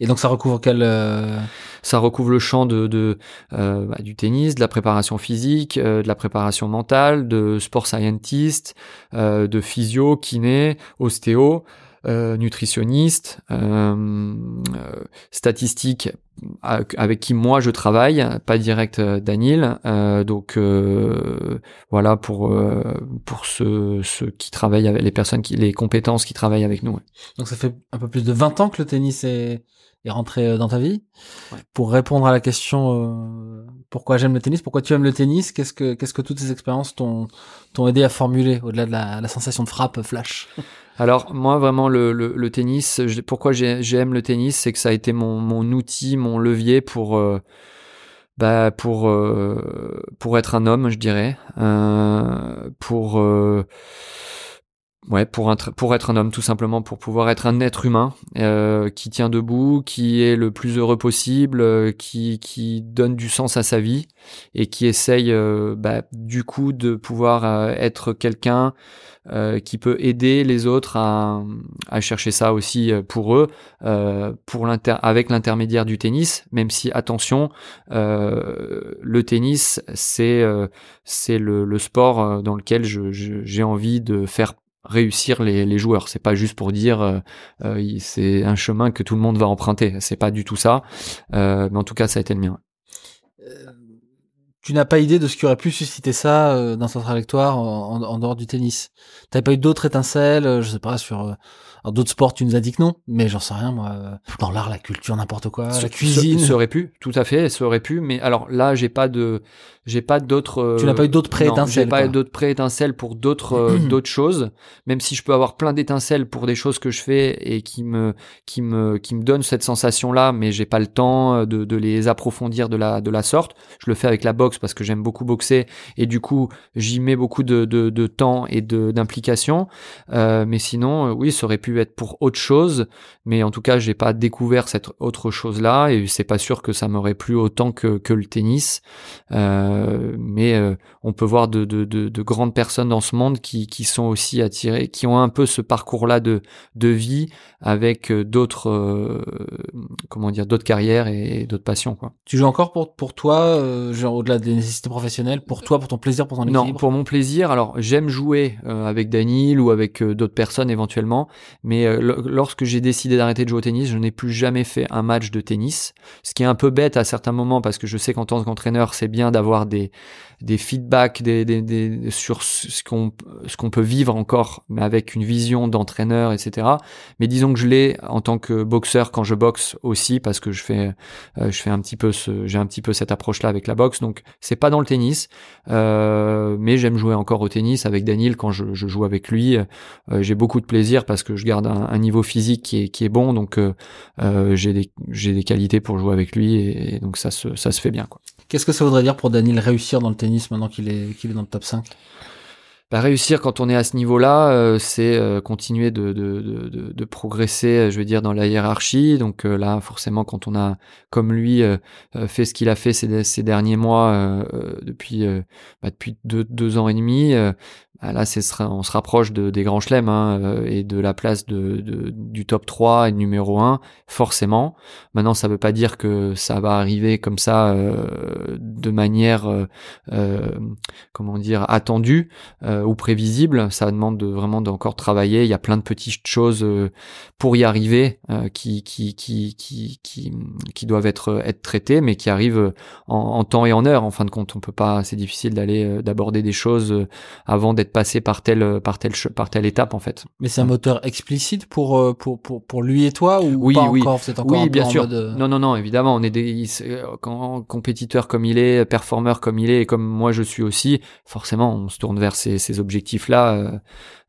Et donc ça recouvre quel euh, Ça recouvre le champ de, de euh, bah, du tennis, de la préparation physique, euh, de la préparation mentale, de sport scientist, de physio, kiné, ostéo, nutritionniste, statistique avec qui moi je travaille, pas direct euh, Daniel. Euh, donc euh, voilà pour pour ceux, ceux qui travaillent avec les personnes qui les compétences qui travaillent avec nous. Donc ça fait un peu plus de 20 ans que le tennis est est rentré dans ta vie. Pour répondre à la question pourquoi j'aime le tennis, pourquoi tu aimes le tennis, qu'est-ce que qu'est-ce que toutes ces expériences t'ont t'ont aidé à formuler au-delà de la, la sensation de frappe flash? Alors moi vraiment le, tennis, pourquoi j'aime le tennis, c'est que ça a été mon, mon outil, mon levier pour euh, bah pour euh, pour être un homme, je dirais, euh, pour Ouais, pour, un, pour être un homme, tout simplement, pour pouvoir être un être humain euh, qui tient debout, qui est le plus heureux possible, euh, qui, qui donne du sens à sa vie et qui essaye, euh, bah, du coup, de pouvoir euh, être quelqu'un qui peut aider les autres à, à chercher ça aussi pour eux, pour l'inter avec l'intermédiaire du tennis. Même si, attention, le tennis, c'est c'est le, le, sport dans lequel j'ai je, envie de faire réussir les, les joueurs. C'est pas juste pour dire euh, euh, c'est un chemin que tout le monde va emprunter. C'est pas du tout ça. Euh, mais en tout cas, ça a été le mien. Tu n'as pas idée de ce qui aurait pu susciter ça dans sa trajectoire en, en, dehors du tennis. T'as pas eu d'autres étincelles, je sais pas sur d'autres sports, tu nous as dit que non, mais j'en sais rien, moi. Dans l'art, la culture, n'importe quoi, la cuisine. Ça aurait pu, tout à fait, ça aurait pu. Mais alors là, j'ai pas de, j'ai pas d'autres. tu n'as pas eu d'autres pré-étincelles. J'ai pas eu d'autres pré-étincelles pour d'autres euh, d'autres choses. Même si je peux avoir plein d'étincelles pour des choses que je fais et qui me qui me qui me donnent cette sensation là, mais j'ai pas le temps euh, de, de les approfondir de la de la sorte. Je le fais avec la boxe parce que j'aime beaucoup boxer et du coup j'y mets beaucoup de, de, de temps et de d'implication. Euh, mais sinon, euh, oui, ça aurait pu être pour autre chose. Mais en tout cas, j'ai pas découvert cette autre chose là et c'est pas sûr que ça m'aurait plu autant que que le tennis. Euh, mais on peut voir de, de, de, de, grandes personnes dans ce monde qui, qui sont aussi attirées, qui ont un peu ce parcours-là de, de vie avec d'autres, comment dire, d'autres carrières et, d'autres passions. Quoi. Tu joues encore pour, pour toi, genre au-delà des nécessités professionnelles, pour toi, pour ton plaisir, pour ton équilibre Non, pour mon plaisir. Alors j'aime jouer avec Daniel ou avec d'autres personnes éventuellement, mais lorsque j'ai décidé d'arrêter de jouer au tennis, je n'ai plus jamais fait un match de tennis, ce qui est un peu bête à certains moments parce que je sais qu'en tant qu'entraîneur, c'est bien d'avoir des, des feedbacks des, des, des, sur ce qu'on ce qu'on peut vivre encore, mais avec une vision d'entraîneur, etc. Mais disons que je l'ai en tant que boxeur quand je boxe aussi, parce que je fais euh, je fais un petit peu ce j'ai un petit peu cette approche là avec la boxe. Donc c'est pas dans le tennis, euh, mais j'aime jouer encore au tennis avec Daniel quand je, je joue avec lui. Euh, j'ai beaucoup de plaisir parce que je garde un, un niveau physique qui est qui est bon, donc euh, euh, j'ai des j'ai des qualités pour jouer avec lui et, et donc ça se ça se fait bien quoi. Qu'est-ce que ça voudrait dire pour Daniel réussir dans le tennis maintenant qu'il est, qu'il est dans le top 5 bah, réussir quand on est à ce niveau-là, euh, c'est euh, continuer de, progresser, je veux dire, dans la hiérarchie. Donc euh, là, forcément, quand on a, comme lui, fait ce qu'il a fait ces, derniers mois, depuis, bah, depuis deux, ans et demi, ah, là, on se rapproche de, des grands chelems hein, euh, et de la place du top 3 et numéro 1, forcément. Maintenant, ça ne veut pas dire que ça va arriver comme ça euh, de manière, euh, euh comment dire, attendue ou prévisible. Ça demande de, vraiment d'encore travailler. Il y a plein de petites choses pour y arriver qui, qui, qui, qui, qui, qui, doivent être, être traitées, mais qui arrivent en, en, temps et en heure. En fin de compte, on peut pas. C'est difficile d'aller d'aborder des choses avant d'être passer par telle par telle par telle étape en fait. Mais c'est un moteur explicite pour euh, pour pour pour lui et toi ou oui, pas oui. encore? C'est encore oui, bien sûr. Euh, non non non évidemment on est des quand compétiteur comme il est, performeur comme il est et comme moi je suis aussi, forcément on se tourne vers ces, ces objectifs là euh,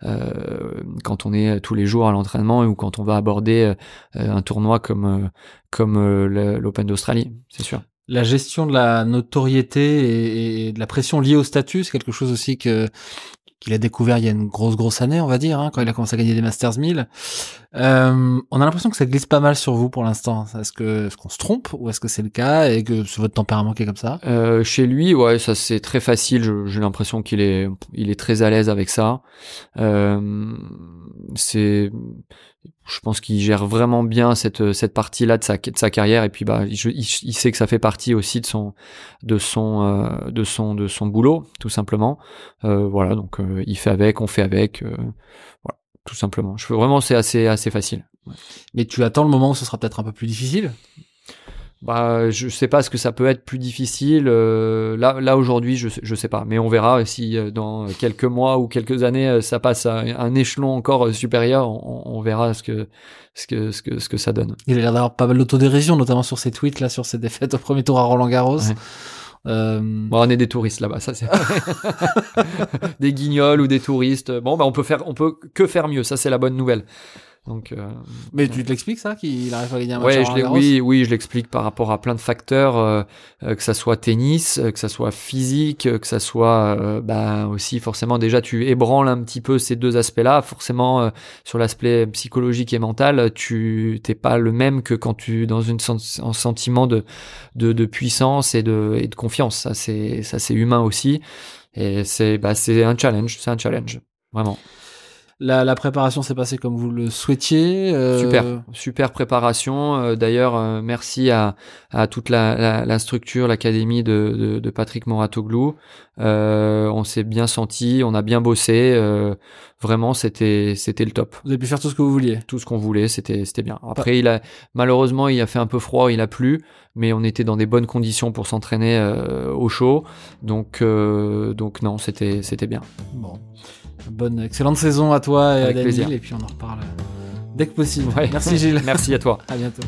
euh, quand on est tous les jours à l'entraînement ou quand on va aborder un tournoi comme comme l'Open d'Australie, c'est sûr. La gestion de la notoriété et, de la pression liée au statut, c'est quelque chose aussi que qu'il a découvert il y a une grosse grosse année, on va dire, hein, quand il a commencé à gagner des Masters 1000. Euh, on a l'impression que ça glisse pas mal sur vous pour l'instant. Est-ce que est-ce qu'on se trompe ou est-ce que c'est le cas et que c'est votre tempérament qui est comme ça? Euh, Chez lui, ouais, ça c'est très facile. J'ai l'impression qu'il est il est très à l'aise avec ça. Euh, c'est je pense qu'il gère vraiment bien cette cette partie là de sa de sa carrière. Et puis bah il, il, sait que ça fait partie aussi de son de son euh, de son de son boulot tout simplement. Euh, voilà donc euh, il fait avec on fait avec euh, voilà tout simplement. Je vraiment c'est assez assez facile. Mais tu attends le moment où ce sera peut-être un peu plus difficile? Bah, je sais pas ce que ça peut être plus difficile. Euh, là, là aujourd'hui, je, je sais pas, mais on verra si euh, dans quelques mois ou quelques années, euh, ça passe à un échelon encore supérieur. On, on verra ce que, ce que, ce que, ce que ça donne. Il a l'air d'avoir pas mal d'autodérision, notamment sur ses tweets là, sur ses défaites au premier tour à Roland Garros. Euh... Bon, on est des touristes là-bas, ça c'est des guignols ou des touristes. Bon, bah on peut faire, on peut que faire mieux. Ça c'est la bonne nouvelle. Donc, euh, Mais tu te l'expliques ça qu'il arrive à gagner un match ouais, je oui, oui, je l'explique par rapport à plein de facteurs, euh, euh, que ça soit tennis, que ça soit physique, que ça soit bah, aussi forcément déjà tu ébranles un petit peu ces deux aspects-là. Forcément sur l'aspect psychologique et mental, tu t'es pas le même que quand tu dans une un sentiment de, de de puissance et de et de confiance. Ça c'est ça c'est humain aussi et c'est bah c'est un challenge, c'est un challenge vraiment. La, préparation s'est passée comme vous le souhaitiez. euh, Super, super préparation. Euh, D'ailleurs, euh, merci à, toute la structure, l'académie de, de, de Patrick Moratoglou. Euh, on s'est bien senti, on a bien bossé. euh, vraiment, c'était c'était le top. Vous avez pu faire tout ce que vous vouliez. Tout ce qu'on voulait, c'était c'était bien. Après, il a malheureusement, il a fait un peu froid, il a plu, mais on était dans des bonnes conditions pour s'entraîner euh, au chaud. Donc donc non, c'était c'était bien. Bon. Bonne, excellente saison à toi et Avec à Daniel, plaisir. et puis on en reparle dès que possible. Ouais. Merci Gilles. Merci à toi. à bientôt.